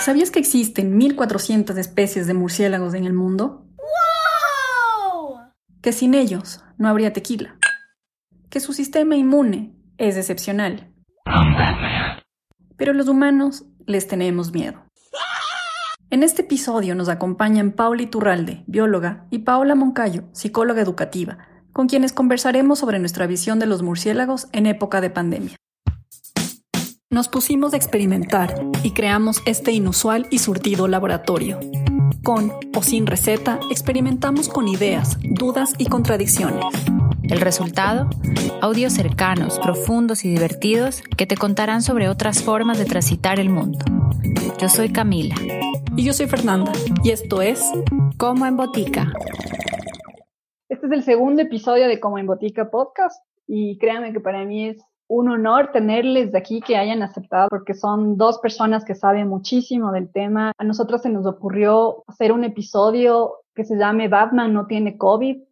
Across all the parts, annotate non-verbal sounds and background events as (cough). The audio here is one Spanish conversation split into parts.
¿Sabías que existen 1400 especies de murciélagos en el mundo? Que sin ellos no habría tequila. Que su sistema inmune es excepcional. Pero los humanos les tenemos miedo. En este episodio nos acompañan Paula Iturralde, bióloga, y Paola Moncayo, psicóloga educativa, con quienes conversaremos sobre nuestra visión de los murciélagos en época de pandemia. Nos pusimos a experimentar y creamos este inusual y surtido laboratorio. Con o sin receta, experimentamos con ideas, dudas y contradicciones. El resultado, audios cercanos, profundos y divertidos que te contarán sobre otras formas de transitar el mundo. Yo soy Camila. Y yo soy Fernanda. Y esto es Como en Botica. Este es el segundo episodio de Como en Botica podcast. Y créanme que para mí es un honor tenerles de aquí que hayan aceptado porque son dos personas que saben muchísimo del tema. A nosotros se nos ocurrió hacer un episodio que se llame Batman no tiene COVID,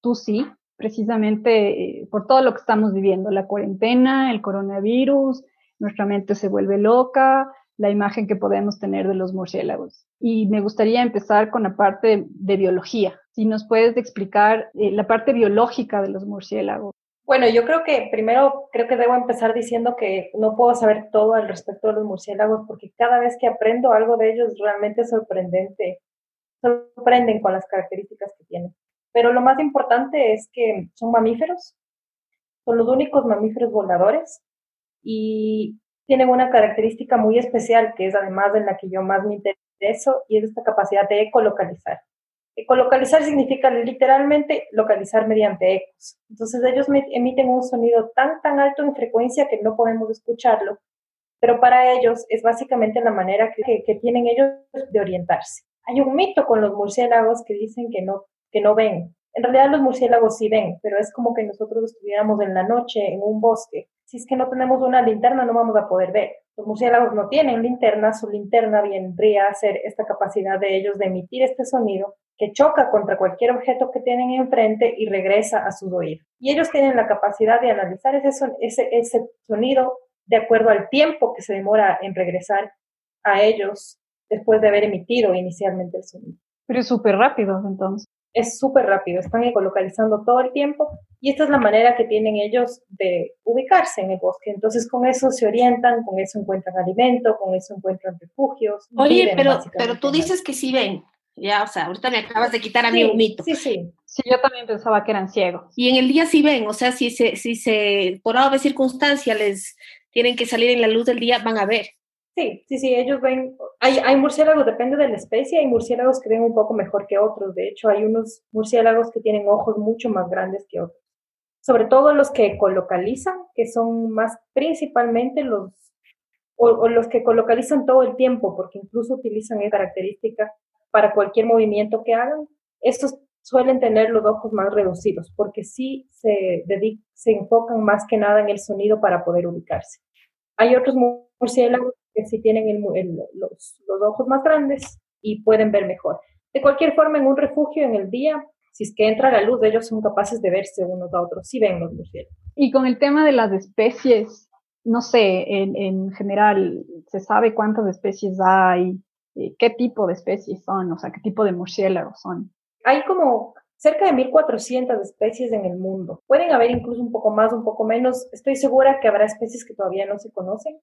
tú sí, precisamente eh, por todo lo que estamos viviendo, la cuarentena, el coronavirus, nuestra mente se vuelve loca, la imagen que podemos tener de los murciélagos. Y me gustaría empezar con la parte de biología. Si nos puedes explicar eh, la parte biológica de los murciélagos. Bueno, yo creo que primero creo que debo empezar diciendo que no puedo saber todo al respecto de los murciélagos porque cada vez que aprendo algo de ellos realmente es sorprendente. Sorprenden con las características que tienen. Pero lo más importante es que son mamíferos, son los únicos mamíferos voladores y tienen una característica muy especial que es además en la que yo más me intereso y es esta capacidad de ecolocalizar. Ecolocalizar significa literalmente localizar mediante ecos. Entonces ellos emiten un sonido tan, tan alto en frecuencia que no podemos escucharlo, pero para ellos es básicamente la manera que, que tienen ellos de orientarse. Hay un mito con los murciélagos que dicen que no, que no ven. En realidad los murciélagos sí ven, pero es como que nosotros estuviéramos en la noche en un bosque. Si es que no tenemos una linterna no vamos a poder ver. Los murciélagos no tienen linterna, su linterna vendría a ser esta capacidad de ellos de emitir este sonido que choca contra cualquier objeto que tienen enfrente y regresa a su oído. Y ellos tienen la capacidad de analizar ese, ese, ese sonido de acuerdo al tiempo que se demora en regresar a ellos después de haber emitido inicialmente el sonido. Pero es súper rápido entonces. Es súper rápido, están ecolocalizando todo el tiempo y esta es la manera que tienen ellos de ubicarse en el bosque. Entonces con eso se orientan, con eso encuentran alimento, con eso encuentran refugios. Oye, pero, pero tú dices que sí ven. Ya, o sea, ahorita me acabas de quitar a mí un mito. Sí, sí. Sí, yo también pensaba que eran ciegos. Y en el día sí ven, o sea, si se, si se, por alguna circunstancia les tienen que salir en la luz del día, van a ver. Sí, sí, sí, ellos ven, hay, hay murciélagos, depende de la especie, hay murciélagos que ven un poco mejor que otros, de hecho hay unos murciélagos que tienen ojos mucho más grandes que otros, sobre todo los que colocalizan, que son más principalmente los, o, o los que colocalizan todo el tiempo, porque incluso utilizan esa característica para cualquier movimiento que hagan. Estos suelen tener los ojos más reducidos porque sí se, se enfocan más que nada en el sonido para poder ubicarse. Hay otros murciélagos que sí tienen los, los ojos más grandes y pueden ver mejor. De cualquier forma, en un refugio en el día, si es que entra la luz, ellos son capaces de verse unos a otros, sí ven los murciélagos. Y con el tema de las especies, no sé, en, en general, ¿se sabe cuántas especies hay? Eh, qué tipo de especies son, o sea, qué tipo de murciélagos son. Hay como cerca de 1.400 especies en el mundo. Pueden haber incluso un poco más, un poco menos. Estoy segura que habrá especies que todavía no se conocen,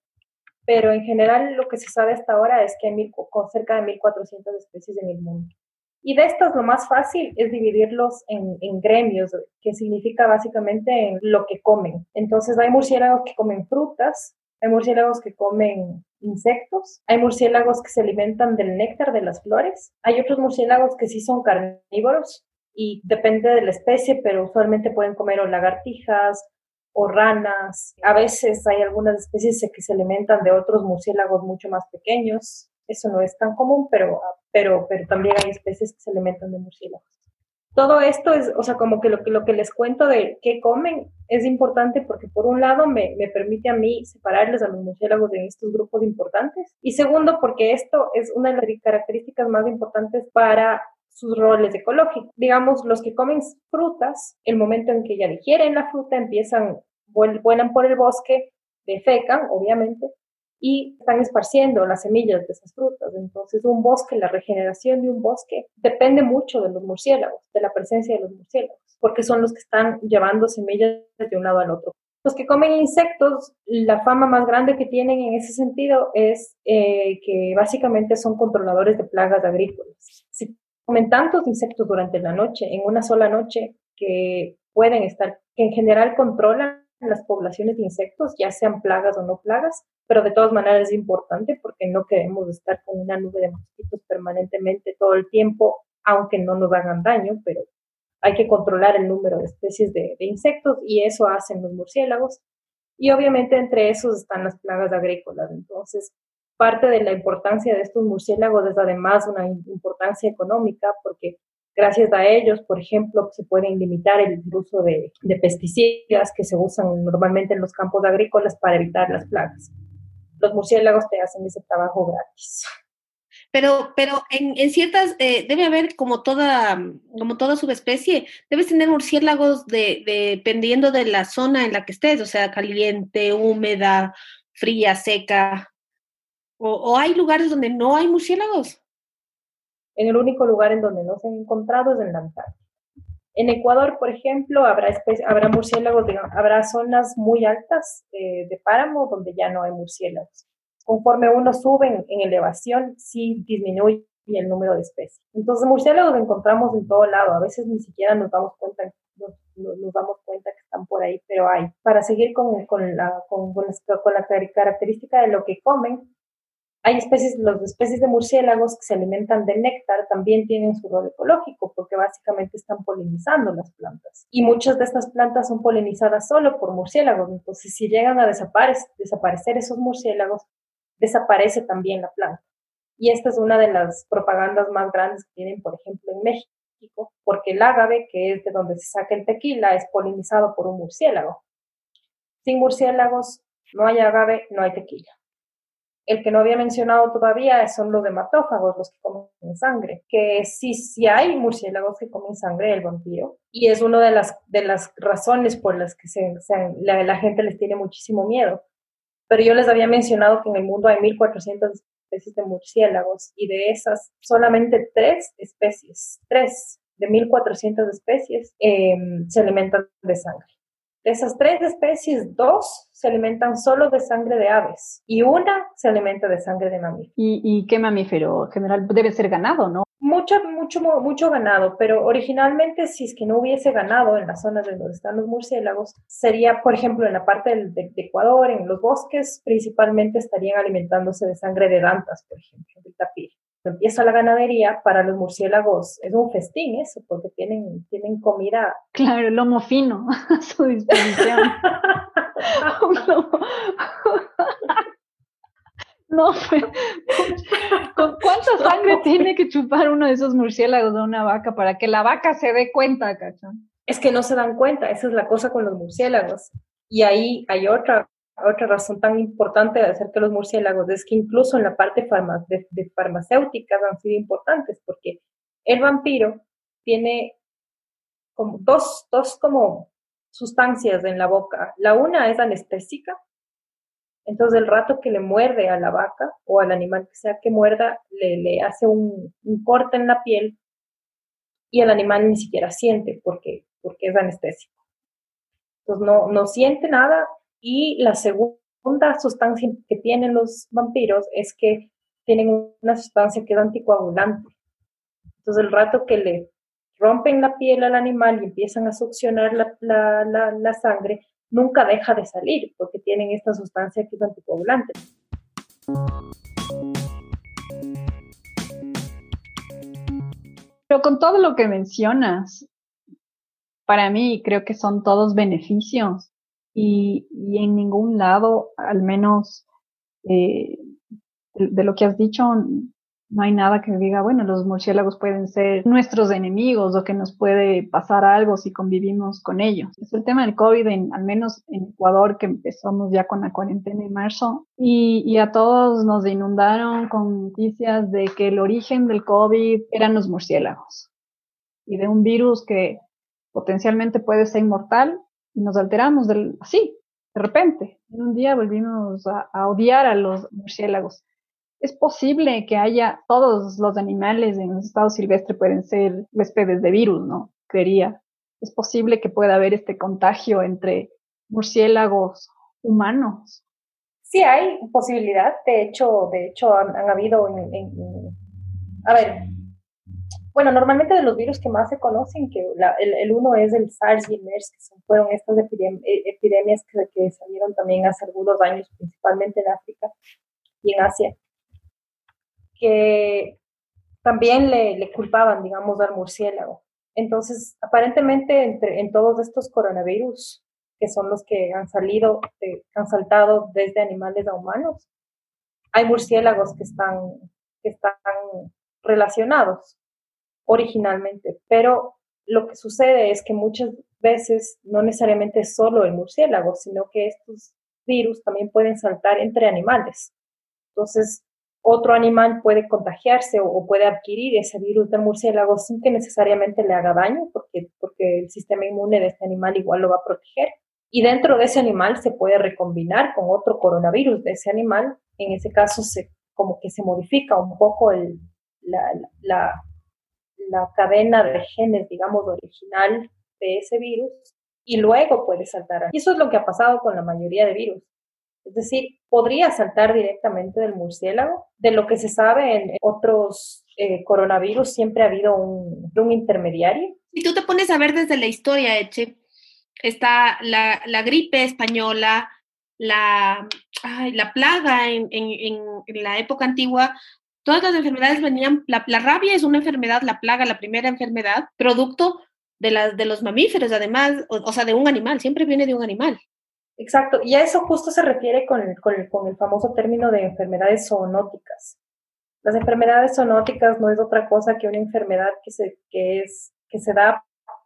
pero en general lo que se sabe hasta ahora es que hay cerca de 1.400 especies en el mundo. Y de estas lo más fácil es dividirlos en, en, gremios, que significa básicamente en lo que comen. Entonces hay murciélagos que comen frutas, hay murciélagos que comen insectos, hay murciélagos que se alimentan del néctar de las flores, hay otros murciélagos que sí son carnívoros y depende de la especie, pero usualmente pueden comer o lagartijas o ranas. A veces hay algunas especies que se alimentan de otros murciélagos mucho más pequeños. Eso no es tan común, pero, pero, pero también hay especies que se alimentan de murciélagos todo esto es, o sea, como que lo, que lo que les cuento de qué comen es importante porque por un lado me, me, permite a mí separarles a los murciélagos en estos grupos importantes y segundo porque esto es una de las características más importantes para sus roles ecológicos. Digamos, los que comen frutas, el momento en que ya digieren la fruta, empiezan, vuelan por el bosque, defecan, obviamente, y están esparciendo las semillas de esas frutas. Entonces, un bosque, la regeneración de un bosque depende mucho de los murciélagos, de la presencia de los murciélagos, porque son los que están llevando semillas de un lado al otro. Los que comen insectos, la fama más grande que tienen en ese sentido es eh, que básicamente son controladores de plagas agrícolas. Si comen tantos insectos durante la noche, en una sola noche, que pueden estar, que en general controlan las poblaciones de insectos, ya sean plagas o no plagas, pero de todas maneras es importante porque no queremos estar con una nube de mosquitos permanentemente todo el tiempo, aunque no nos hagan daño, pero hay que controlar el número de especies de, insectos y eso hacen los murciélagos. Y obviamente entre esos están las plagas agrícolas. Entonces, parte de la importancia de estos murciélagos es además una importancia económica porque gracias a ellos, por ejemplo, se pueden limitar el uso de, pesticidas que se usan normalmente en los campos agrícolas para evitar las plagas. Los murciélagos te hacen ese trabajo gratis. Pero, pero en, ciertas, eh, debe haber como toda, como toda subespecie, debes tener murciélagos de, dependiendo de la zona en la que estés, o sea, caliente, húmeda, fría, seca. O, o hay lugares donde no hay murciélagos. En el único lugar en donde no se han encontrado es en la Antártida. En Ecuador, por ejemplo, habrá, habrá murciélagos, habrá zonas muy altas eh, de páramo donde ya no hay murciélagos conforme uno sube en, elevación, sí disminuye el número de especies. Entonces, murciélagos encontramos en todo lado, a veces ni siquiera nos damos cuenta, nos, damos cuenta que están por ahí, pero hay. Para seguir con, con, la, con, con la característica de lo que comen, hay especies, las especies de murciélagos que se alimentan de néctar también tienen su rol ecológico porque básicamente están polinizando las plantas. Y muchas de estas plantas son polinizadas solo por murciélagos. Entonces, si llegan a desaparecer, esos murciélagos, desaparece también la planta. Y esta es una de las propagandas más grandes que tienen, por ejemplo, en México, porque el ágave, que es de donde se saca el tequila, es polinizado por un murciélago. Sin murciélagos no hay agave, no hay tequila. El que no había mencionado todavía son los hematófagos, los que comen sangre, que sí, sí hay murciélagos que comen sangre del vampiro, y es una de las, de las razones por las que la gente les tiene muchísimo miedo, pero yo les había mencionado que en el mundo hay 1.400 especies de murciélagos y de esas solamente tres especies, tres de 1.400 especies em, se alimentan de sangre. De esas tres especies, dos se alimentan solo de sangre de aves y una se alimenta de sangre de mamíferos. ¿Y, y qué mamífero? En general debe ser ganado, ¿no? Mucho, mucho, mucho ganado, pero originalmente si es que no hubiese ganado en las zonas donde están los murciélagos, sería, por ejemplo, en la parte del, de, Ecuador, en los bosques, principalmente estarían alimentándose de sangre de dantas, por ejemplo, del tapir. Empieza la ganadería, para los murciélagos es un festín eso, porque tienen, tienen comida. Claro, el lomo fino (laughs) a su disposición. (laughs) No, ¿con cuánta sangre tiene que chupar uno de esos murciélagos de una vaca para que la vaca se dé cuenta, cachón? Es que no se dan cuenta, esa es la cosa con los murciélagos. Y ahí hay otra, otra razón tan importante de hacer que los murciélagos, es que incluso en la parte de, de farmacéuticas han sido importantes, porque el vampiro tiene como dos, dos como sustancias en la boca. La una es anestésica entonces, el rato que le muerde a la vaca o al animal que sea que muerda, le, le hace un, corte en la piel y el animal ni siquiera siente porque, porque es anestésico. Entonces, no, no siente nada. Y la segunda sustancia que tienen los vampiros es que tienen una sustancia que es anticoagulante. Entonces, el rato que le rompen la piel al animal y empiezan a succionar la, sangre, nunca deja de salir porque tienen esta sustancia que es anticoagulante. Pero con todo lo que mencionas, para mí creo que son todos beneficios y, en ningún lado, al menos eh, de, lo que has dicho, no hay nada que diga, bueno, los murciélagos pueden ser nuestros enemigos o que nos puede pasar algo si convivimos con ellos. Es el tema del COVID, en, al menos en Ecuador, que empezamos ya con la cuarentena en marzo, y, y a todos nos inundaron con noticias de que el origen del COVID eran los murciélagos y de un virus que potencialmente puede ser inmortal y nos alteramos del, así, de repente, en un día volvimos a, odiar a los murciélagos. Es posible que haya, todos los animales en estado silvestre pueden ser huéspedes de virus, ¿no? Creería. Es posible que pueda haber este contagio entre murciélagos humanos. Sí, hay posibilidad. De hecho, de hecho han, habido en, a ver, bueno, normalmente de los virus que más se conocen, que el, uno es el SARS y el MERS, que fueron estas e, epidemias que, que, salieron también hace algunos años, principalmente en África y en Asia, que también le, le culpaban, digamos, al murciélago. Entonces, aparentemente, entre, en todos estos coronavirus, que son los que han salido, han saltado desde animales a humanos, hay murciélagos que están, que están relacionados originalmente, pero lo que sucede es que muchas veces no necesariamente es solo el murciélago, sino que estos virus también pueden saltar entre animales. Entonces, otro animal puede contagiarse o, puede adquirir ese virus del murciélago sin que necesariamente le haga daño, porque, porque el sistema inmune de este animal igual lo va a proteger. Y dentro de ese animal se puede recombinar con otro coronavirus de ese animal. En ese caso, se, como que se modifica un poco el, la, la, la cadena de genes, digamos, original de ese virus y luego puede saltar. Y eso es lo que ha pasado con la mayoría de virus. Es decir, podría saltar directamente del murciélago. De lo que se sabe en otros eh, coronavirus, siempre ha habido un, un, intermediario. Si tú te pones a ver desde la historia, Eche, está la, la gripe española, la, ay, la plaga en, en, en, la época antigua, todas las enfermedades venían, la, la, rabia es una enfermedad, la plaga, la primera enfermedad, producto de, las de los mamíferos, además, o, sea, de un animal, siempre viene de un animal. Exacto, y a eso justo se refiere con el, con con el famoso término de enfermedades zoonóticas. Las enfermedades zoonóticas no es otra cosa que una enfermedad que se, que es, que se da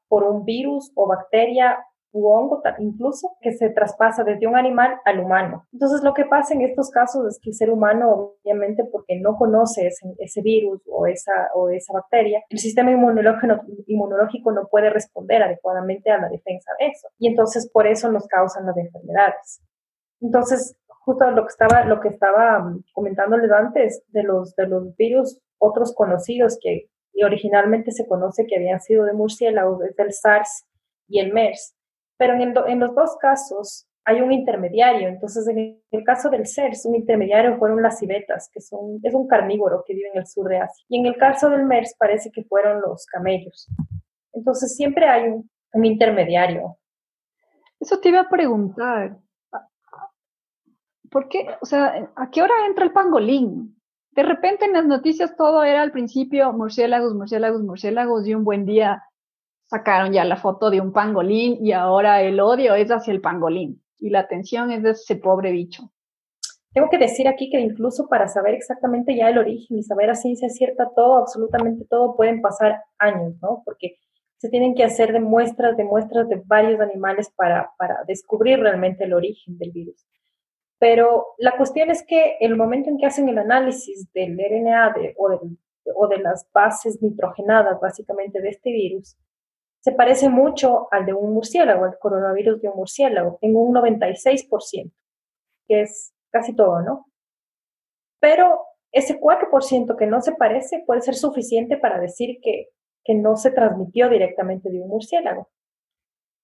por un virus o bacteria u hongo incluso que se traspasa desde un animal al humano. Entonces lo que pasa en estos casos es que el ser humano, obviamente porque no conoce ese, ese virus o esa, o esa bacteria, el sistema inmunológico, no puede responder adecuadamente a la defensa de eso. Y entonces por eso nos causan las enfermedades. Entonces, justo lo que estaba, lo que estaba mm, comentándoles antes de los, de los virus, otros conocidos que originalmente se conoce que habían sido de murciélagos, es el SARS y el MERS pero en, los dos casos hay un intermediario. Entonces, en el caso del CERS, un intermediario fueron las civetas, que son, es un carnívoro que vive en el sur de Asia. Y en el caso del MERS parece que fueron los camellos. Entonces, siempre hay un, un intermediario. Eso te iba a preguntar. ¿Por qué? O sea, ¿a qué hora entra el pangolín? De repente en las noticias todo era al principio murciélagos, murciélagos, murciélagos y un buen día sacaron ya la foto de un pangolín y ahora el odio es hacia el pangolín y la atención es de ese pobre bicho. Tengo que decir aquí que incluso para saber exactamente ya el origen y saber a ciencia cierta todo, absolutamente todo, pueden pasar años, ¿no? Porque se tienen que hacer de muestras, de muestras de varios animales para, para descubrir realmente el origen del virus. Pero la cuestión es que el momento en que hacen el análisis del RNA de, o, de, o de las bases nitrogenadas, básicamente, de este virus, se parece mucho al de un murciélago, al coronavirus de un murciélago, en un 96%, que es casi todo, ¿no? Pero ese 4% que no se parece puede ser suficiente para decir que, que no se transmitió directamente de un murciélago.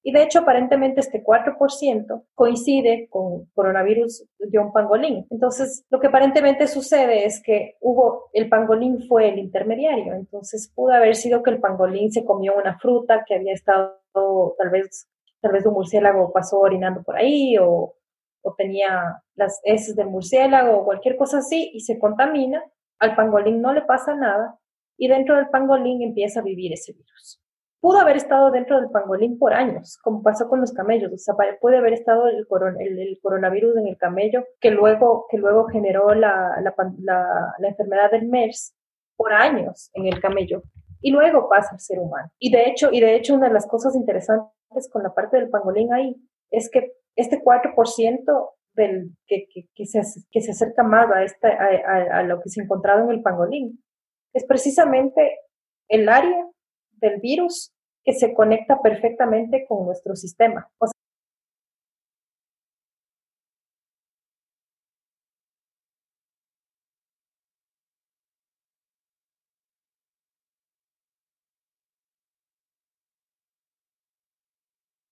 Y de hecho, aparentemente este 4% coincide con coronavirus de un pangolín. Entonces, lo que aparentemente sucede es que hubo, el pangolín fue el intermediario. Entonces, pudo haber sido que el pangolín se comió una fruta que había estado, tal vez, tal vez un murciélago pasó orinando por ahí o, o tenía las heces del murciélago o cualquier cosa así y se contamina. Al pangolín no le pasa nada y dentro del pangolín empieza a vivir ese virus pudo haber estado dentro del pangolín por años, como pasó con los camellos. O sea, puede haber estado el, el, coronavirus en el camello que luego, que luego generó la, la, la, enfermedad del MERS por años en el camello y luego pasa al ser humano. Y de hecho, y de hecho una de las cosas interesantes con la parte del pangolín ahí es que este 4% del, que, que, que, se, que se acerca más a, esta, a, a, lo que se ha encontrado en el pangolín es precisamente el área del virus que se conecta perfectamente con nuestro sistema. O sea,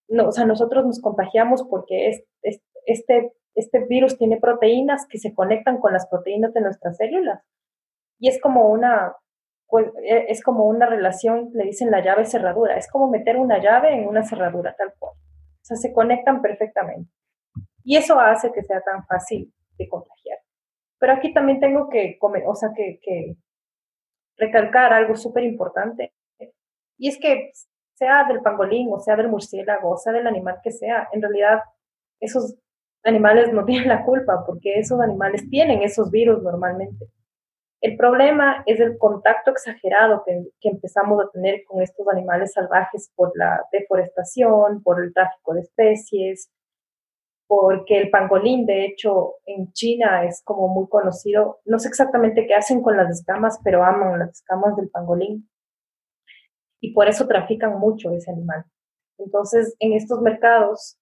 no, o sea, nosotros nos contagiamos porque este, este virus tiene proteínas que se conectan con las proteínas de nuestras células. Y es como una, pues, e, es como una relación, le dicen la llave cerradura, es como meter una llave en una cerradura, tal cual. O sea, se conectan perfectamente. Y eso hace que sea tan fácil de contagiar. Pero aquí también tengo que, o sea, que, que recalcar algo súper importante. Y es que sea del pangolín, o sea del murciélago, o sea del animal que sea, en realidad esos animales no (laughs) tienen la culpa porque esos animales tienen esos virus normalmente. El problema es el contacto exagerado que, empezamos a tener con estos animales salvajes por la deforestación, por el tráfico de especies, porque el pangolín, de hecho, en China es como muy conocido. No sé exactamente qué hacen con las escamas, pero aman las escamas del pangolín. Y por eso trafican mucho ese animal. Entonces, en estos mercados,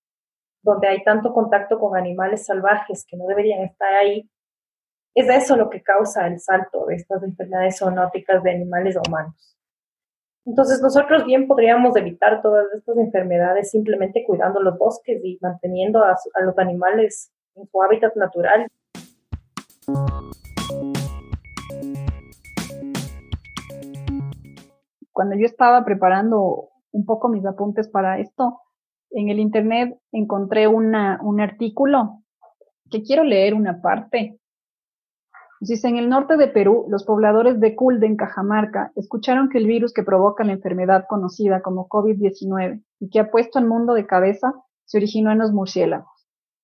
donde hay tanto contacto con animales salvajes que no deberían estar ahí, es eso lo que causa el salto de estas enfermedades zoonóticas de animales a humanos. Entonces nosotros bien podríamos evitar todas estas enfermedades simplemente cuidando los bosques y manteniendo a, los animales en su hábitat natural. Cuando yo estaba preparando un poco mis apuntes para esto, en el internet encontré un artículo que quiero leer una parte Dice, en el norte de Perú, los pobladores de Culde, en Cajamarca, escucharon que el virus que provoca la enfermedad conocida como COVID-19 y que ha puesto al mundo de cabeza se originó en los murciélagos.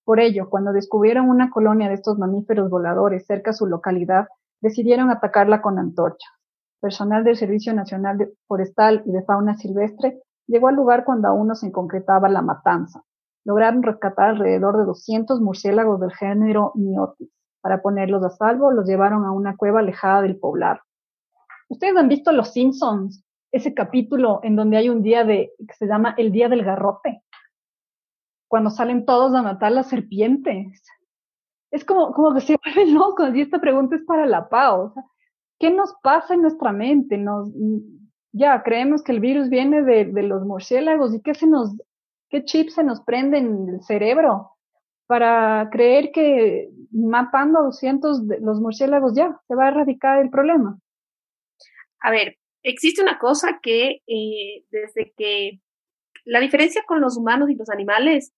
Por ello, cuando descubrieron una colonia de estos mamíferos voladores cerca a su localidad, decidieron atacarla con antorchas. Personal del Servicio Nacional Forestal y de Fauna Silvestre llegó al lugar cuando aún no se concretaba la matanza. Lograron rescatar alrededor de 200 murciélagos del género Miotis para ponerlos a salvo, los llevaron a una cueva alejada del poblado. Ustedes han visto Los Simpsons, ese capítulo en donde hay un día de que se llama el día del garrote, cuando salen todos a matar las serpientes. Es como, como que se (laughs) vuelven locos y esta pregunta es para la Pau. ¿Qué nos pasa en nuestra mente? Nos, ya creemos que el virus viene de, de los murciélagos y qué se nos, qué chip se nos prende en el cerebro para creer que matando a 200 de los murciélagos ya se va a erradicar el problema. A ver, existe una cosa que eh, desde que la diferencia con los humanos y los animales,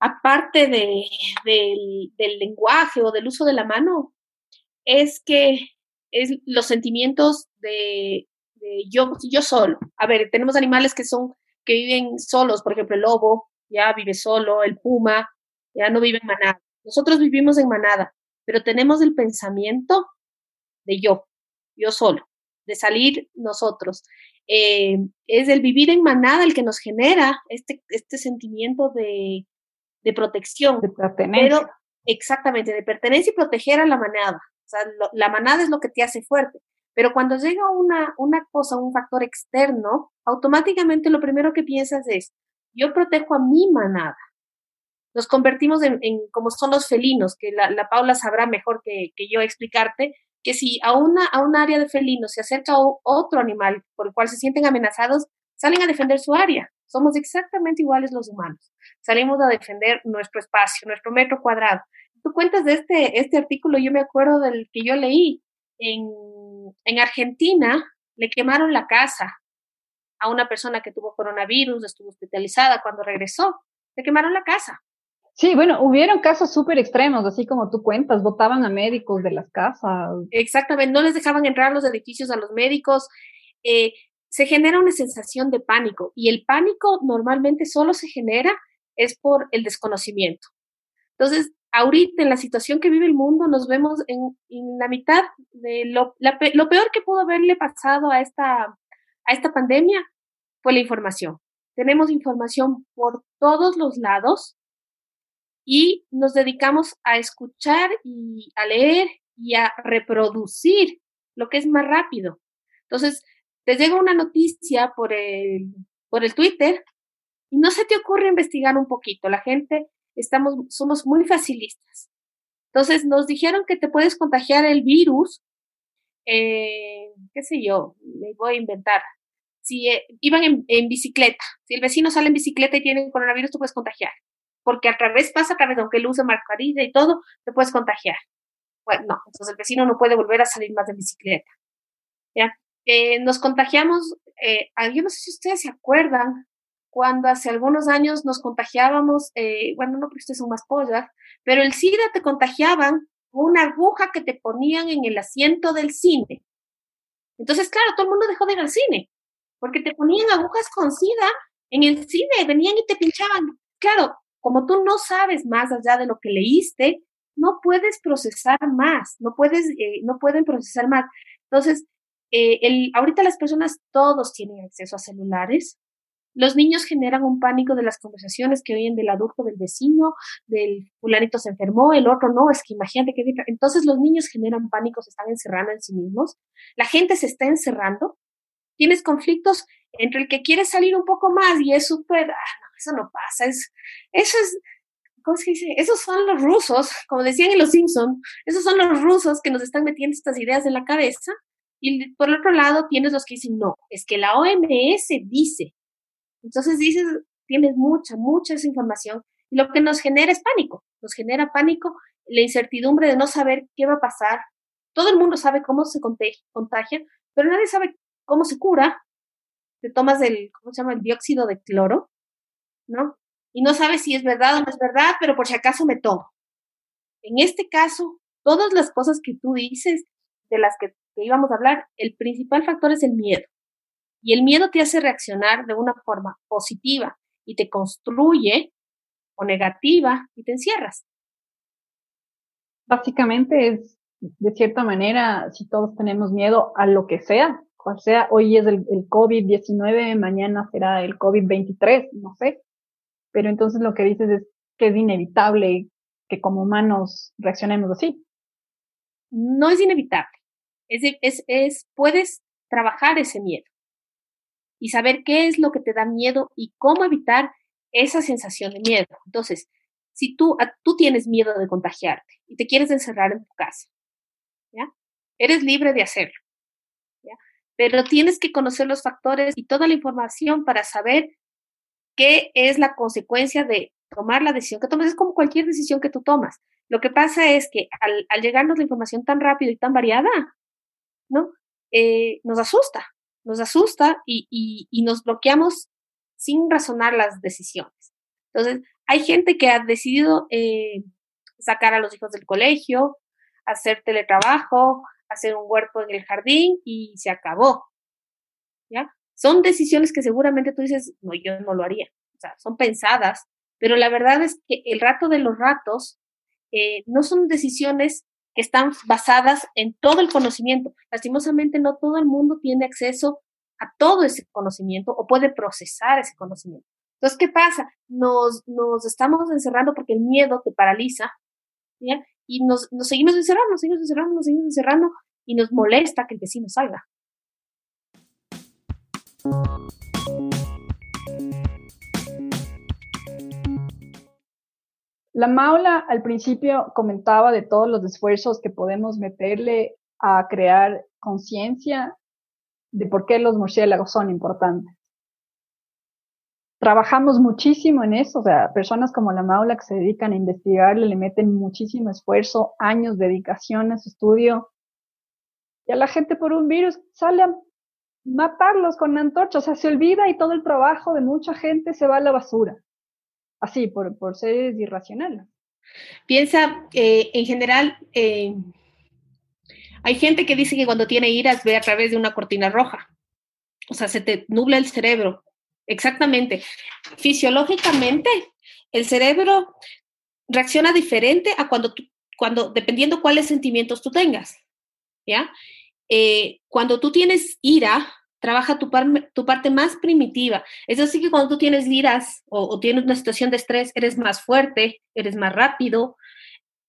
aparte de, del, lenguaje o del uso de la mano, es que es los sentimientos de, de yo, yo solo. A ver, tenemos animales que son que viven solos, por ejemplo, el lobo ya vive solo, el puma ya no vive en manada. Nosotros vivimos en manada, pero tenemos el pensamiento de yo, yo solo, de salir nosotros. Eh, es el vivir en manada el que nos genera este, este sentimiento de, de protección. De pertenencia. Pero, exactamente, de pertenencia y proteger a la manada. O sea, la manada es lo que te hace fuerte. Pero cuando llega una, una cosa, un factor externo, automáticamente lo primero que piensas es, yo protejo a mi manada nos convertimos en, como son los felinos, que la, Paula sabrá mejor que, yo explicarte, que si a, una, a un área de felinos se acerca otro animal por el cual se sienten amenazados, salen a defender su área. Somos exactamente iguales los humanos. Salimos a defender nuestro espacio, nuestro metro cuadrado. Tú cuentas de este, este artículo, yo me acuerdo del que yo leí. En, en Argentina le quemaron la casa a una persona que tuvo coronavirus, estuvo hospitalizada cuando regresó. Le quemaron la casa. Sí, bueno, hubieron casos súper extremos, así como tú cuentas, votaban a médicos de las casas. Exactamente, no les dejaban entrar a los edificios a los médicos. Eh, se genera una sensación de pánico y el pánico normalmente solo se genera es por el desconocimiento. Entonces, ahorita en la situación que vive el mundo nos vemos en, la mitad de lo, lo peor que pudo haberle pasado a esta, a esta pandemia fue la información. Tenemos información por todos los lados y nos dedicamos a escuchar y a leer y a reproducir lo que es más rápido. Entonces, te llega una noticia por el, por el Twitter y no se te ocurre investigar un poquito. La gente estamos, somos muy facilistas. Entonces, nos dijeron que te puedes contagiar el virus, eh, qué sé yo, me voy a inventar, si eh, iban en, bicicleta, si el vecino sale en bicicleta y tiene coronavirus, tú puedes contagiar, porque a través pasa a través, aunque él use mascarilla y todo, te puedes contagiar. Bueno, no, entonces el vecino no puede volver a salir más de bicicleta. ¿ya? Eh, nos contagiamos, eh, yo no sé si ustedes se acuerdan, cuando hace algunos años nos contagiábamos, eh, bueno, no porque ustedes son más pollas, pero el SIDA te contagiaban una aguja que te ponían en el asiento del cine. Entonces, claro, todo el mundo dejó de ir al cine, porque te ponían agujas con SIDA en el cine, venían y te pinchaban. Claro, como tú no sabes más allá de lo que leíste, no puedes procesar más, no puedes, eh, no pueden procesar más. Entonces, eh, el, ahorita las personas todos tienen acceso a celulares. Los niños generan un pánico de las conversaciones que oyen del adulto del vecino, del fulanito se enfermó, el otro no, es que imagínate que... Entonces los niños generan pánico, se están encerrando en sí mismos, la gente se está encerrando, tienes conflictos entre el que quiere salir un poco más y es súper, ah, eso no pasa, es, eso es, ¿cómo se dice? Esos son los rusos, como decían en Los Simpson, esos son los rusos que nos están metiendo estas ideas en la cabeza y por el otro lado tienes los que dicen, no, es que la OMS dice. Entonces dices, tienes mucha, mucha esa información y lo que nos genera es pánico. Nos genera pánico la incertidumbre de no saber qué va a pasar. Todo el mundo sabe cómo se contagia, pero nadie sabe cómo se cura. Te tomas el, ¿cómo se llama? El dióxido de cloro, ¿no? Y no sabes si es verdad o no es verdad, pero por si acaso me tomo. En este caso, todas las cosas que tú dices, de las que íbamos a hablar, el principal factor es el miedo. Y el miedo te hace reaccionar de una forma positiva y te construye o negativa y te encierras. Básicamente es, de cierta manera, si todos tenemos miedo a lo que sea, cual sea, hoy es el, el COVID-19, mañana será el COVID-23, no sé. Pero entonces lo que dices es que es inevitable que como humanos reaccionemos así. No es inevitable. Es, es, es, puedes trabajar ese miedo y saber qué es lo que te da miedo y cómo evitar esa sensación de miedo. Entonces, si tú, tú tienes miedo de contagiarte y te quieres encerrar en tu casa, ¿ya? Eres libre de hacerlo. Pero tienes que conocer los factores y toda la información para saber qué es la consecuencia de tomar la decisión que tomas. Es como cualquier decisión que tú tomas. Lo que pasa es que al, al llegarnos la información tan rápido y tan variada, ¿no? Eh, nos asusta, nos asusta y, nos bloqueamos sin razonar las decisiones. Entonces, hay gente que ha decidido eh, sacar a los hijos del colegio, hacer teletrabajo, hacer un huerto en el jardín y se acabó. ¿Ya? Son decisiones que seguramente tú dices, no, yo no lo haría. O sea, son pensadas, pero la verdad es que el rato de los ratos eh, no son decisiones que están basadas en todo el conocimiento. Lastimosamente no todo el mundo tiene acceso a todo ese conocimiento o puede procesar ese conocimiento. Entonces, ¿qué pasa? Nos, nos estamos encerrando porque el miedo te paraliza. Y nos, nos seguimos encerrando, nos seguimos encerrando, nos seguimos encerrando y nos molesta que el vecino salga. La Maula al principio comentaba de todos los esfuerzos que podemos meterle a crear conciencia de por qué los murciélagos son importantes. Trabajamos muchísimo en eso, o sea, personas como la Maula que se dedican a investigarle, le meten muchísimo esfuerzo, años, dedicación a su estudio. Y a la gente por un virus sale matarlos con antorchas, o sea, se olvida y todo el trabajo de mucha gente se va a la basura así, por, por ser irracional. Piensa, eh, en general, eh, hay gente que dice que cuando tiene iras ve a través de una cortina roja. O sea, se te nubla el cerebro. Exactamente. Fisiológicamente, el cerebro reacciona diferente a cuando cuando, dependiendo cuáles sentimientos tú tengas. ¿Ya? Eh, cuando tú tienes ira, trabaja tu, parte más primitiva. Es así que cuando tú tienes iras o, tienes una situación de estrés, eres más fuerte, eres más rápido.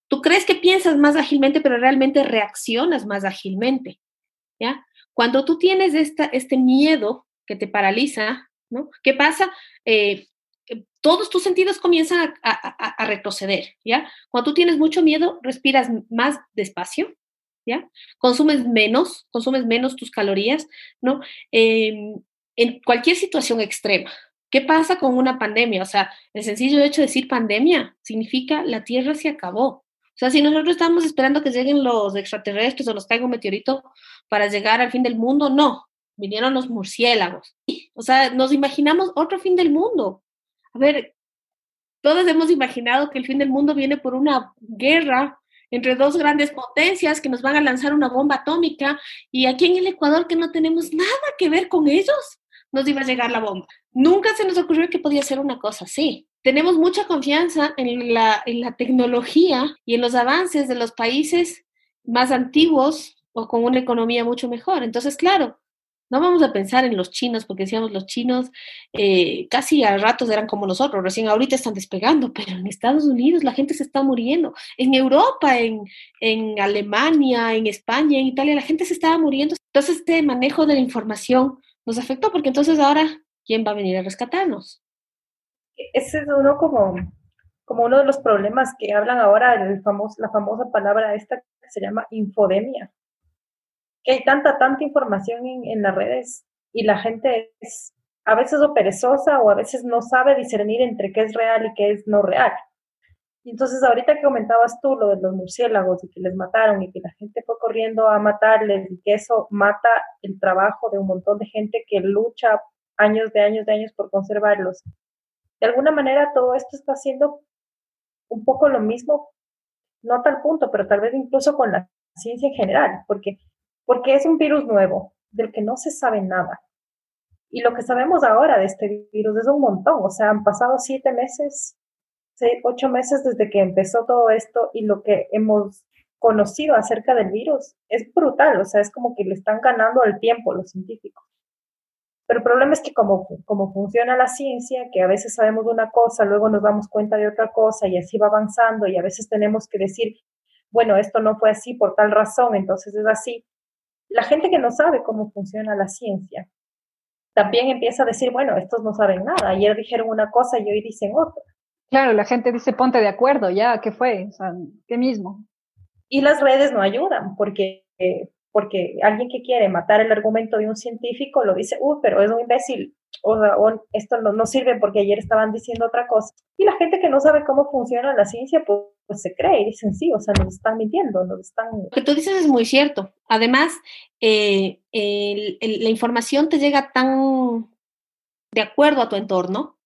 Tú crees que piensas más ágilmente, pero realmente reaccionas más ágilmente. ¿ya? Cuando tú tienes esta, este miedo que te paraliza, ¿no? ¿Qué pasa? Eh, todos tus sentidos comienzan a, a, retroceder, ¿ya? Cuando tú tienes mucho miedo, respiras más despacio, Consumes menos, consumes menos tus calorías, ¿no? Em, en cualquier situación extrema. ¿Qué pasa con una pandemia? O sea, el sencillo hecho de decir pandemia significa la Tierra se acabó. O sea, si nosotros estamos esperando que lleguen los extraterrestres o nos caiga un meteorito para llegar al fin del mundo, no, vinieron los murciélagos. O sea, nos imaginamos otro fin del mundo. A ver, todos hemos imaginado que el fin del mundo viene por una guerra entre dos grandes potencias que nos van a lanzar una bomba atómica y aquí en el Ecuador que no tenemos nada que ver con ellos, nos iba a llegar la bomba. Nunca se nos ocurrió que podía ser una cosa así. Tenemos mucha confianza en la, en la tecnología y en los avances de los países más antiguos o con una economía mucho mejor. Entonces, claro, no vamos a pensar en los chinos, porque decíamos los chinos eh, casi a ratos eran como nosotros, recién ahorita están despegando, (laughs) pero en Estados Unidos la gente se está muriendo, en Europa, en, en Alemania, en España, en Italia, la gente se estaba muriendo. Entonces este manejo de la información nos afectó, porque entonces ahora, ¿quién va a venir a rescatarnos? Ese es uno como, como uno de los problemas que hablan ahora, el famoso, la famosa palabra esta que se llama infodemia que hay tanta, tanta información en, las redes y la gente es a veces o perezosa o a veces no sabe discernir entre qué es real y qué es no real. Entonces ahorita que comentabas tú lo de los murciélagos y que les mataron y que la gente fue corriendo a matarles y que eso mata el trabajo de un montón de gente que lucha años de años de años por conservarlos. De alguna manera todo esto está haciendo un poco lo mismo, no a tal punto, pero tal vez incluso con la ciencia en general, porque porque es un virus nuevo del que no se sabe nada. Y lo que sabemos ahora de este virus es un montón, o sea, han pasado siete meses, ocho meses desde que empezó todo esto y lo que hemos conocido acerca del virus es brutal, o sea, es como que le están ganando el tiempo los científicos. Pero el problema es que como, como funciona la ciencia, que a veces sabemos una cosa, luego nos damos cuenta de otra cosa y así va avanzando y a veces tenemos que decir, bueno, esto no fue así por tal razón, entonces es así la gente que no sabe cómo funciona la ciencia también empieza a decir, bueno, estos no saben nada, ayer dijeron una cosa y hoy dicen otra. Claro, la gente dice, ponte de acuerdo, ya, ¿qué fue? O sea, ¿qué mismo? Y las redes no ayudan, porque, porque alguien que quiere matar el argumento de un científico lo dice, uy, pero es un imbécil, o, o esto no, no, sirve porque ayer estaban diciendo otra cosa. Y la gente que no sabe cómo funciona la ciencia, pues, pues, se cree y dicen, sí, o sea, nos están mintiendo, nos están... Lo que tú dices es muy cierto. Además, eh, la información te llega tan de acuerdo a tu entorno,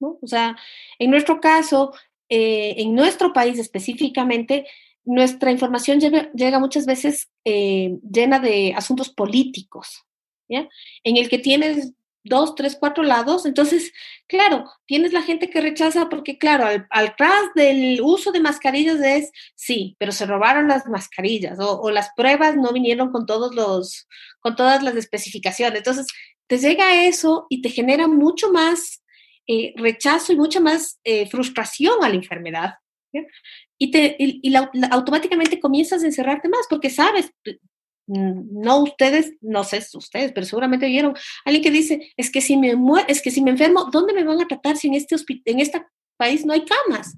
¿no? O sea, en nuestro caso, eh, en nuestro país específicamente, nuestra información llega, llega muchas veces eh, llena de asuntos políticos, ¿ya? En el que tienes dos, tres, cuatro lados. Entonces, claro, tienes la gente que rechaza porque, claro, al, al del uso de mascarillas es, sí, pero se robaron las mascarillas o, las pruebas no vinieron con todos los, con todas las especificaciones. Entonces, te llega eso y te genera mucho más eh, rechazo y mucha más eh, frustración a la enfermedad. Y, te, y, automáticamente comienzas a encerrarte más porque sabes, no ustedes, no sé ustedes, pero seguramente vieron alguien que dice, es que si me es que si me enfermo, ¿dónde me van a tratar si en este en este país no hay camas?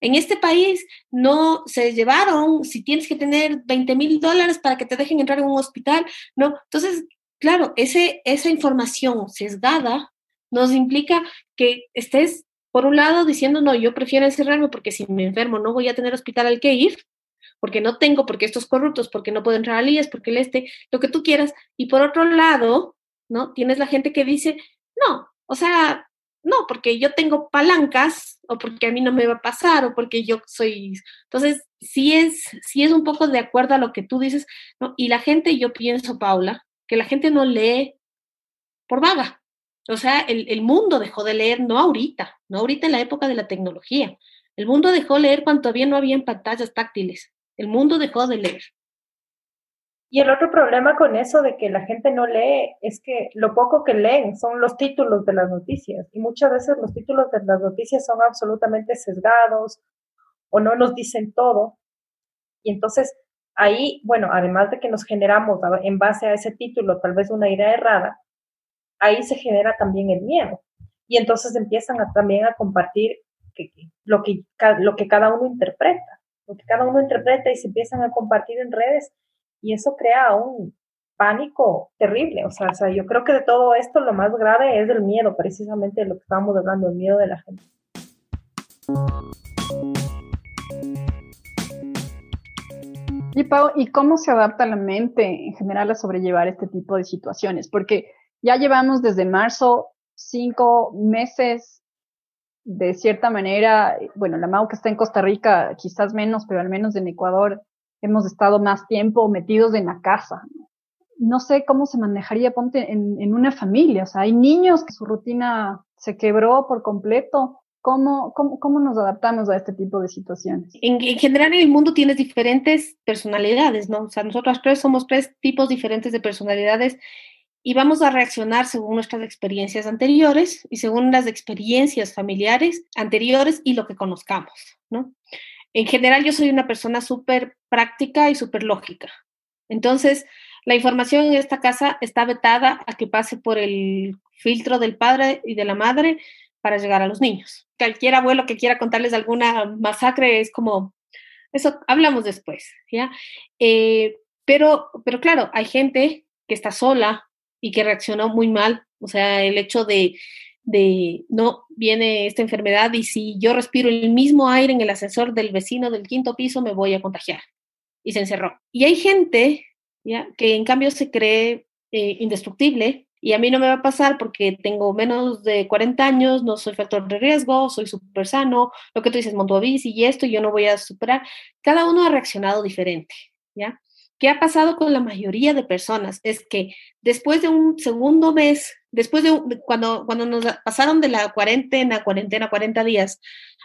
En este país no se llevaron, si tienes que tener 20 mil dólares para que te dejen entrar en un hospital, no. Entonces, claro, ese, esa información sesgada nos implica que estés, por un lado, diciendo, no, yo prefiero encerrarme porque si me enfermo no voy a tener hospital al que ir, porque no tengo, porque estos corruptos, porque no puedo entrar al IES, porque el este, lo que tú quieras. Y por otro lado, ¿no? Tienes la gente que dice, no, o sea, no, porque yo tengo palancas, o porque a mí no me va a pasar, o porque yo soy. Entonces, sí es, sí es un poco de acuerdo a lo que tú dices, ¿no? Y la gente, yo pienso, Paula, que la gente no lee por vaga. O sea, el, el mundo dejó de leer, no ahorita, no ahorita en la época de la tecnología. El mundo dejó de leer cuando todavía no había pantallas táctiles. El mundo dejó de leer. Y el otro problema con eso de que la gente no lee es que lo poco que leen son los títulos de las noticias. Y muchas veces los títulos de las noticias son absolutamente sesgados o no nos dicen todo. Y entonces ahí, bueno, además de que nos generamos en base a ese título tal vez una idea errada, ahí se genera también el miedo. Y entonces empiezan también a compartir lo, que, lo que cada uno interpreta que cada uno interpreta y se empiezan a compartir en redes y eso crea aún, pánico terrible. O sea, o sea, yo creo que de todo esto lo más grave es el miedo, precisamente de lo que estábamos hablando, el miedo de la gente. Y Pau, ¿y cómo se adapta la mente en general a sobrellevar este tipo de situaciones? Porque ya llevamos desde marzo cinco meses, de cierta manera, bueno, la Mau que está en Costa Rica, quizás menos, pero al menos en Ecuador hemos estado más tiempo metidos en la casa. No sé cómo se manejaría, ponte en, en una familia, o sea, hay niños que su rutina se quebró por completo, ¿Cómo, cómo, cómo nos adaptamos a este tipo de situaciones? En, en, general en el mundo tienes diferentes personalidades, ¿no? O sea, nosotros tres somos tres tipos diferentes de personalidades y vamos a reaccionar según nuestras experiencias anteriores y según las experiencias familiares anteriores y lo que conozcamos, ¿no? En general yo soy una persona súper práctica y súper lógica. Entonces, la información en esta casa está vetada a que pase por el filtro del padre y de la madre para llegar a los niños. Cualquier abuelo que quiera contarles alguna masacre es como, eso hablamos después, ¿ya? Eh, pero, pero claro, hay gente que está sola y que reaccionó muy mal, o sea, el hecho de, de, no, viene esta enfermedad y si yo respiro el mismo aire en el ascensor del vecino del quinto piso, me voy a contagiar. Y se encerró. Y hay gente, ¿ya? Que en cambio se cree eh, indestructible y a mí no me va a pasar porque tengo menos de 40 años, no soy factor de riesgo, soy súper sano, lo que tú dices, bici y esto, yo no voy a superar. Cada uno ha reaccionado diferente, ¿ya? ¿Qué ha pasado con la mayoría de personas? Es que después de un segundo mes, después de, cuando, cuando nos pasaron de la cuarentena, cuarentena, 40 días,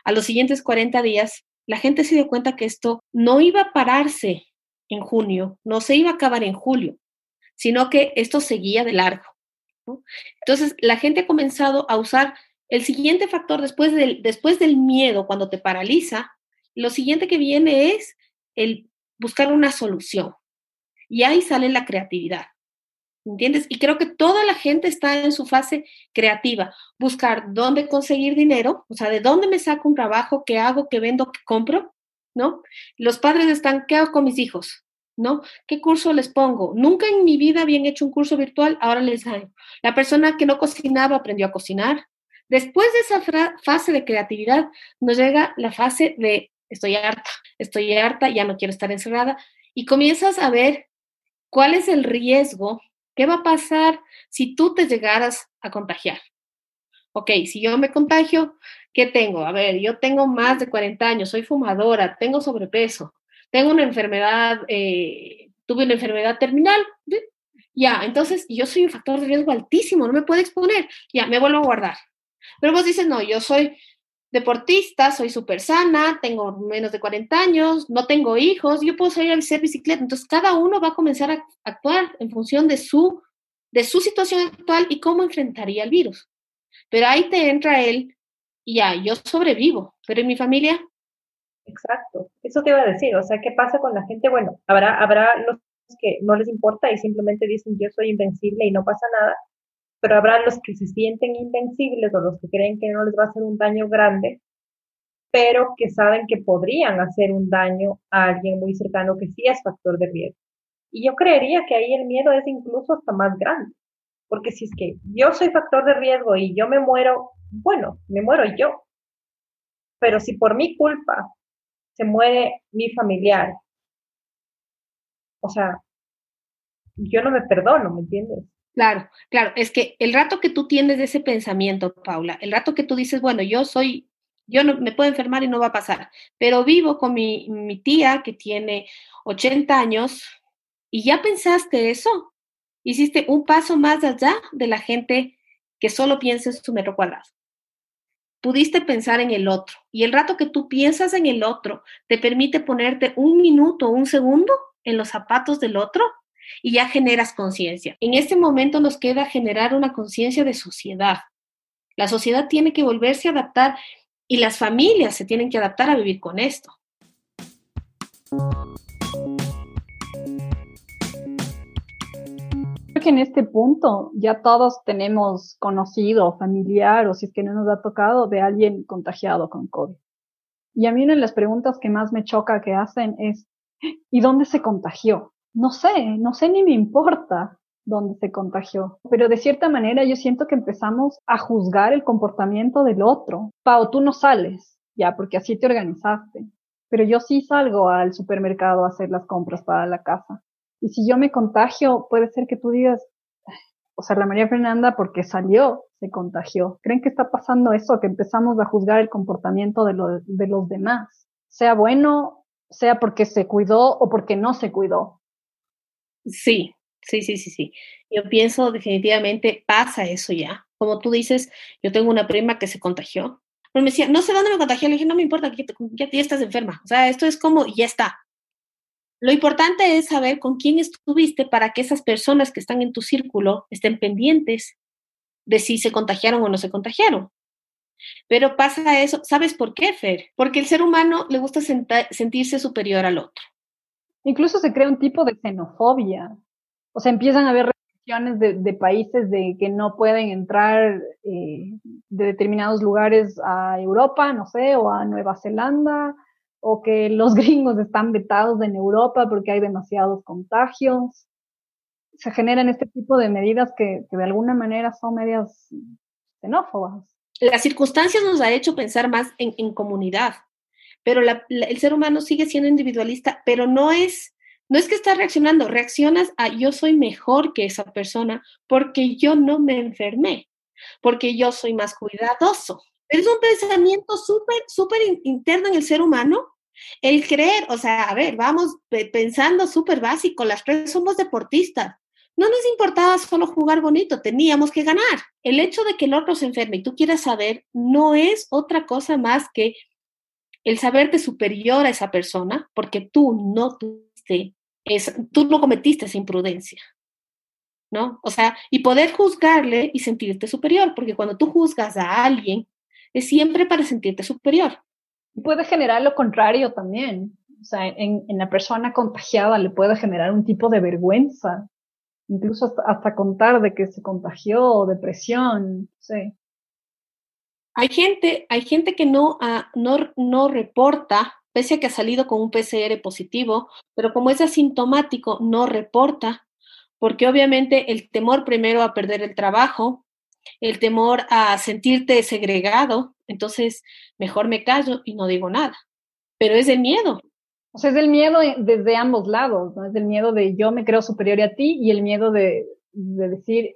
a los siguientes 40 días, la gente se dio cuenta que esto no iba a pararse en junio, no se iba a acabar en julio, sino que esto seguía de largo. Entonces, la gente ha comenzado a usar el siguiente factor después del, después del miedo, cuando te paraliza, lo siguiente que viene es el buscar una solución. Y ahí sale la creatividad. ¿Entiendes? Y creo que toda la gente está en su fase creativa, buscar dónde conseguir dinero, o sea, de dónde me saco un trabajo, qué hago, qué vendo, qué compro, ¿no? Los padres están, ¿qué hago con mis hijos? ¿no? ¿Qué curso les pongo? Nunca en mi vida habían hecho un curso virtual, ahora les hago. La persona que no cocinaba aprendió a cocinar. Después de esa fase de creatividad, nos llega la fase de estoy harta, estoy harta, ya no quiero estar encerrada, y comienzas a ver cuál es el riesgo, qué va a pasar si tú te llegaras a contagiar. Ok, si yo me contagio, ¿qué tengo? A ver, yo tengo más de 40 años, soy fumadora, tengo sobrepeso, tengo una enfermedad, eh, tuve una enfermedad terminal, ya, entonces yo soy un factor de riesgo altísimo, no me puedo exponer, ya, me vuelvo a guardar. Pero vos dices, no, yo soy deportista, soy súper sana, tengo menos de 40 años, no tengo hijos, yo puedo salir a hacer bicicleta. Entonces, cada uno va a comenzar a actuar en función de su, de su situación actual y cómo enfrentaría el virus. Pero ahí te entra él, y ya, yo sobrevivo, pero en mi familia Exacto, eso te iba a decir, o sea, ¿qué pasa con la gente? Bueno, habrá, habrá los que no les importa y simplemente dicen yo soy invencible y no pasa nada, pero habrá los que se sienten invencibles o los que creen que no les va a hacer un daño grande, pero que saben que podrían hacer un daño a alguien muy cercano que sí es factor de riesgo. Y yo creería que ahí el miedo es incluso hasta más grande, porque si es que yo soy factor de riesgo y yo me muero, bueno, me muero yo, pero si por mi culpa se muere mi familiar. O sea, yo no me perdono, ¿me entiendes? Claro, claro, es que el rato que tú tienes ese pensamiento, Paula, el rato que tú dices, bueno, yo soy, yo no me puedo enfermar y no va a pasar, pero vivo con mi, mi tía que tiene 80 años y ya pensaste eso, hiciste un paso más allá de la gente que solo piensa en su metro cuadrado pudiste pensar en el otro. Y el rato que tú piensas en el otro te permite ponerte un minuto, un segundo en los zapatos del otro y ya generas conciencia. En este momento nos queda generar una conciencia de sociedad. La sociedad tiene que volverse a adaptar y las familias se tienen que adaptar a vivir con esto. en este punto ya todos tenemos conocido, familiar o si es que no nos ha tocado de alguien contagiado con COVID. Y a mí una de las preguntas que más me choca que hacen es, ¿y dónde se contagió? No sé, no sé ni me importa dónde se contagió. Pero de cierta manera yo siento que empezamos a juzgar el comportamiento del otro. Pau, tú no sales, ya, porque así te organizaste. Pero yo sí salgo al supermercado a hacer las compras para la casa. Y si yo me contagio, puede ser que tú digas, o sea, la María Fernanda porque salió, se contagió. ¿Creen que está pasando eso? Que empezamos a juzgar el comportamiento de, de los demás, sea bueno, sea porque se cuidó o porque no se cuidó. Sí, sí, sí, sí, sí. Yo pienso definitivamente pasa eso ya. Como tú dices, yo tengo una prima que se contagió. Pero me decía, no sé dónde me contagió. Le dije, no me importa, ya, ya estás enferma. O sea, esto es como, ya está. Lo importante es saber con quién estuviste para que esas personas que están en tu círculo estén pendientes de si se contagiaron o no se contagiaron. Pero pasa eso, ¿sabes por qué, Fer? Porque el ser humano le gusta sentirse superior al otro. Incluso se crea un tipo de xenofobia. O sea, empiezan a haber restricciones de, países de que no pueden entrar eh, de determinados lugares a Europa, no sé, o a Nueva Zelanda, o que (laughs) los gringos están vetados en Europa porque hay demasiados contagios. Se generan este tipo de medidas que, de alguna manera son medias xenófobas. Las circunstancias nos ha hecho pensar más en, comunidad, pero el ser humano sigue siendo individualista, pero no es, no es que está reaccionando, reaccionas a yo soy mejor que esa persona porque yo no me enfermé, porque yo soy más cuidadoso. Es un pensamiento súper, súper interno en el ser humano el creer, o sea, a ver, vamos pensando súper básico, las tres somos deportistas. No nos importaba solo jugar bonito, teníamos que ganar. El hecho de que el otro se enferme y tú quieras saber no es otra cosa más que el saberte superior a esa persona porque tú no tuviste, tú no cometiste esa imprudencia. ¿No? O sea, y poder juzgarle y sentirte superior, porque cuando tú juzgas a alguien, es siempre para sentirte superior puede generar lo contrario también. O sea, en, la persona contagiada le puede generar un tipo de vergüenza, incluso hasta, contar de que se contagió depresión, sí. Hay gente, hay gente que no, ah, no, no reporta, pese a que ha salido con un PCR positivo, pero como es asintomático, no reporta, porque obviamente el temor primero a perder el trabajo, el temor a sentirte segregado, entonces mejor me callo y no digo nada. Pero es el miedo. O sea, es el miedo desde ambos lados, ¿no? Es el miedo de yo me creo superior a ti y el miedo de, de decir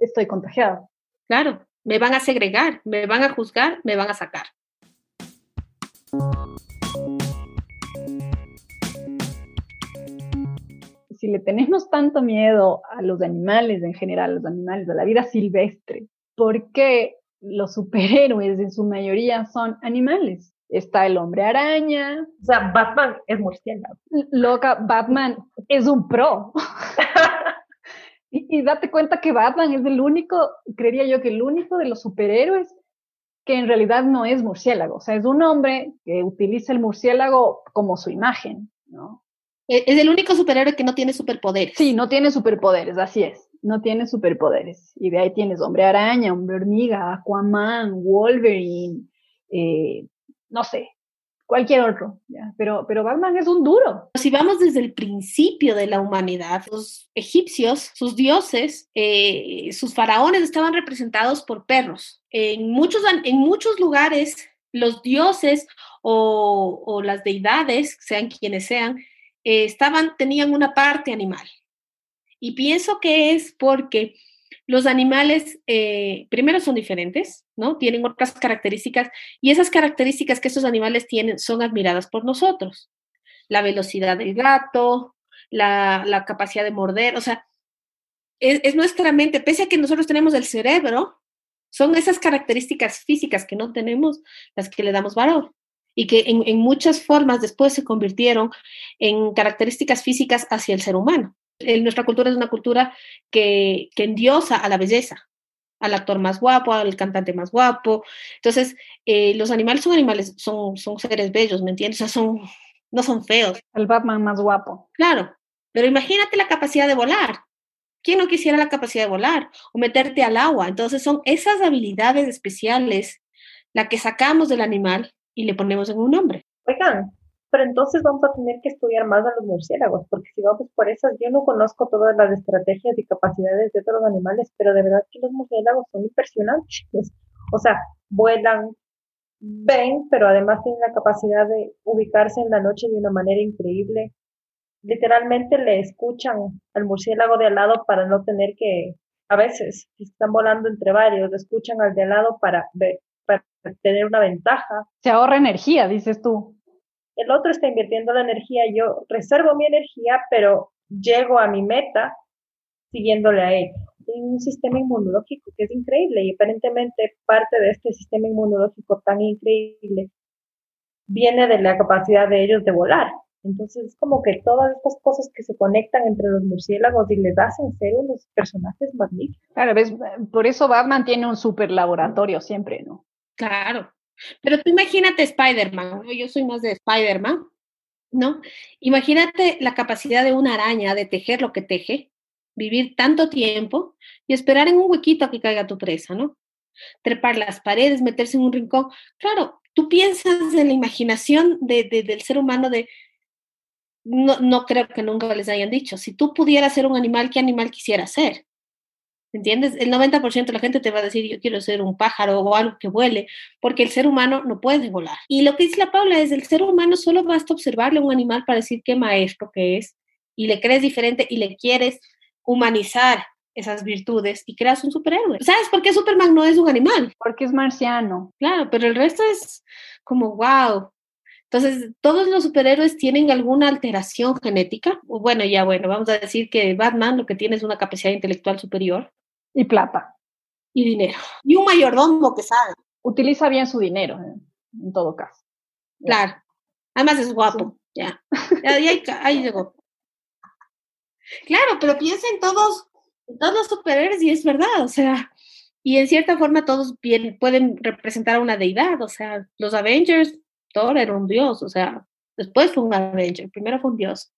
estoy contagiado. Claro, me van a segregar, me van a juzgar, me van a sacar. si le tenemos tanto miedo a los animales en general, a los animales, a la vida silvestre, ¿por qué los superhéroes en su mayoría son animales? Está el hombre araña. O sea, Batman es murciélago. Loca, Batman es un pro. (laughs) y, y date cuenta que Batman es el único, creería yo que el único de los superhéroes que en realidad no es murciélago. O sea, es un hombre que utiliza el murciélago como su imagen, ¿no? E-, es el único superhéroe que no tiene superpoderes. Sí, no tiene superpoderes, así es. No tiene superpoderes. Y de ahí tienes Hombre Araña, Hombre Hormiga, Aquaman, Wolverine, eh, no sé, cualquier otro. Pero, pero Batman es un duro. Si vamos desde el principio de la humanidad, los egipcios, sus dioses, eh, sus faraones estaban representados por perros. En muchos, en muchos lugares, los dioses o, o las deidades, sean quienes sean, eh, estaban, tenían una parte animal. Y pienso que es porque los animales, eh, primero, son diferentes, ¿no? Tienen otras características y esas características que estos animales tienen son admiradas por nosotros. La velocidad del gato, la, capacidad de morder, o sea, es, es, nuestra mente, pese a que nosotros tenemos el cerebro, son esas características físicas que no tenemos las que le damos valor y que en, muchas formas después se convirtieron en características físicas hacia el ser humano. Nuestra cultura es una cultura que, que endiosa a la belleza, al actor más guapo, al cantante más guapo. Entonces, eh, los animales son animales, son, son seres bellos, ¿me entiendes? O sea, son, no son feos. El Batman más guapo. Claro, pero imagínate la capacidad de volar. ¿Quién no quisiera la capacidad de volar o meterte al agua? Entonces son esas habilidades especiales la que sacamos del animal y le ponemos en un nombre. Oigan, pero entonces vamos a tener que estudiar más a los murciélagos, porque si vamos por esas, yo no conozco todas las estrategias y capacidades de otros animales, pero de verdad que los murciélagos son impresionantes. O sea, vuelan, ven, pero además tienen la capacidad de ubicarse en la noche de una manera increíble. Literalmente le escuchan al murciélago de al lado para no tener que, a veces, si están volando entre varios, le escuchan al de al lado para, para tener una ventaja. Se ahorra energía, dices tú. El otro está invirtiendo la energía, yo reservo mi energía, pero llego a mi meta siguiéndole a él tienen un sistema inmunológico que es increíble y aparentemente parte de este sistema inmunológico tan increíble viene de la capacidad de ellos de volar. Entonces es como que todas estas cosas que se conectan entre los murciélagos y les hacen ser unos personajes magníficos. Claro, ¿ves? por eso Batman tiene un super laboratorio siempre, ¿no? Claro. Pero tú imagínate Spider-Man, yo soy más de Spider-Man, ¿no? Imagínate la capacidad de una araña de tejer lo que teje, vivir tanto tiempo y esperar en un huequito a que caiga tu presa, ¿no? Trepar las paredes, meterse en un rincón. Claro, tú piensas en la imaginación de, del ser humano de... No, no creo que nunca les hayan dicho, si tú pudieras ser un animal, ¿qué animal quisieras ser? ¿Entiendes? El 90% de la gente te va a decir, yo quiero ser un pájaro o algo que vuele, porque el ser humano no puede volar. Y lo que dice la Paula es, el ser humano solo basta observarle a un animal para decir qué maestro que es, y le crees diferente y le quieres humanizar esas virtudes y creas un superhéroe. ¿Sabes por qué Superman no es un animal? Porque es marciano. Claro, pero el resto es como, wow. Entonces, todos los superhéroes tienen alguna alteración genética. Bueno, ya bueno, vamos a decir que Batman lo que tiene es una capacidad intelectual superior. Y plata. Y dinero. Y un mayordomo que sabe. Utiliza bien su dinero, en todo caso. Claro. Además es guapo. Ya. Ya, ahí, ahí llegó. Claro, pero piensa en todos, todos los superhéroes y es verdad, o sea, y en cierta forma todos bien, pueden representar a una deidad, o sea, los Avengers, Thor era un dios, o sea, después fue un Avenger, primero fue un dios.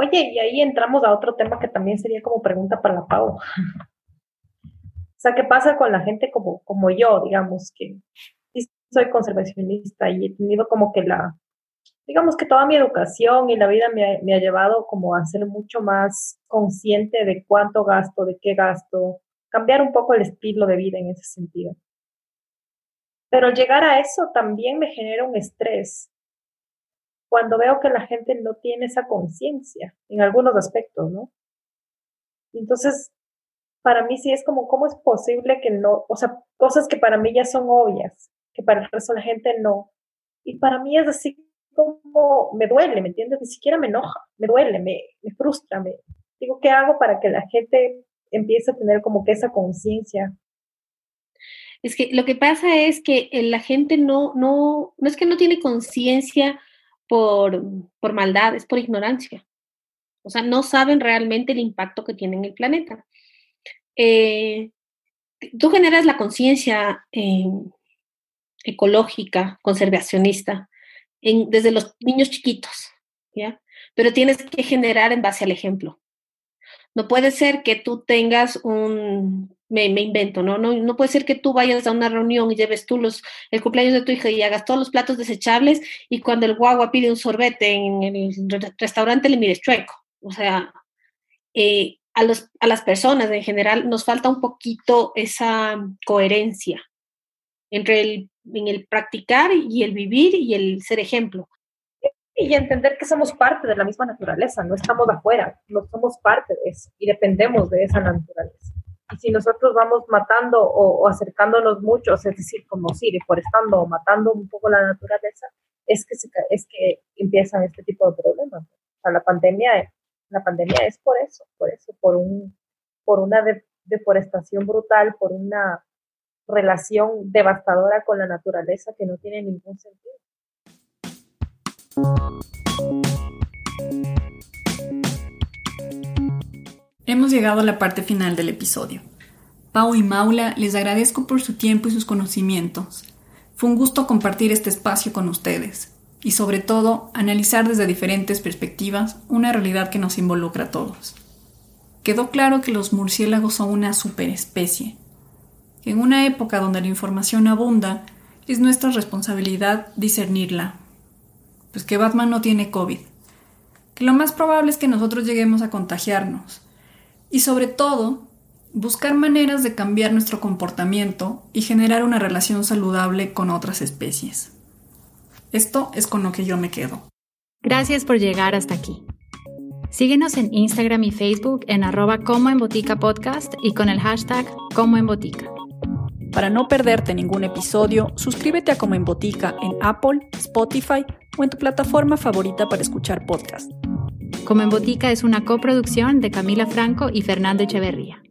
Oye, y ahí entramos a otro tema que también sería como pregunta para la Pau. o sea, ¿qué pasa con la gente como, como yo, digamos, que soy conservacionista y he tenido como que la, digamos que toda mi educación y la vida me ha, me ha llevado como a ser mucho más consciente de cuánto gasto, de qué gasto, cambiar un poco el estilo de vida en ese sentido. Pero llegar a eso también me genera un estrés cuando veo que la gente no tiene esa conciencia en algunos aspectos, ¿no? Entonces, para mí sí es como, ¿cómo es posible que no, o sea, cosas que para mí ya son obvias, que para el resto de la gente no. Y para mí es así como me duele, ¿me entiendes? Ni siquiera me enoja, me duele, me, me frustra, digo, ¿qué hago para que la gente empiece a tener como que esa conciencia? Es que lo que pasa es que la gente no, no, no es que no tiene conciencia por, por maldad, es por ignorancia. O sea, no saben realmente el impacto que tiene en el planeta. Eh, tú generas la conciencia ecológica, conservacionista, desde los niños chiquitos, ¿ya? Pero tienes que generar en base al ejemplo. No puede ser que tú tengas un, me, invento, ¿no? ¿no? No puede ser que tú vayas a una reunión y lleves tú los, el cumpleaños de tu hija y hagas todos los platos desechables y cuando el guagua pide un sorbete en el restaurante le mires chueco. O sea, eh, a, los, a las personas en general nos falta un poquito esa coherencia entre el en el practicar y el vivir y el ser ejemplo. Y entender que somos parte de la misma naturaleza, no estamos afuera, no somos parte de eso y dependemos de esa naturaleza. Y si nosotros vamos matando o, acercándonos mucho, es decir, como si deforestando o matando un poco la naturaleza, es que, es que empiezan este tipo de problemas. O sea, la pandemia, la pandemia es por eso, por eso, por, un, por una deforestación brutal, por una relación devastadora con la naturaleza que no tiene ningún sentido. Hemos llegado a la parte final del episodio. Pau y Maula, les agradezco por su tiempo y sus conocimientos. Fue un gusto compartir este espacio con ustedes y sobre todo analizar desde diferentes perspectivas una realidad que nos involucra a todos. Quedó claro que los murciélagos son una superespecie, En una época donde la información abunda, es nuestra responsabilidad discernirla. Pues que Batman no tiene COVID. Que lo más probable es que nosotros lleguemos a contagiarnos. Y sobre todo, buscar maneras de cambiar nuestro comportamiento y generar una relación saludable con otras especies. Esto es con lo que yo me quedo. Gracias por llegar hasta aquí. Síguenos en Instagram y Facebook en arroba como en botica podcast y con el hashtag como en botica. Para no perderte ningún episodio, suscríbete a Como en Botica en Apple, Spotify o en tu plataforma favorita para escuchar podcast. Como en Botica es una coproducción de Camila Franco y Fernando Echeverría.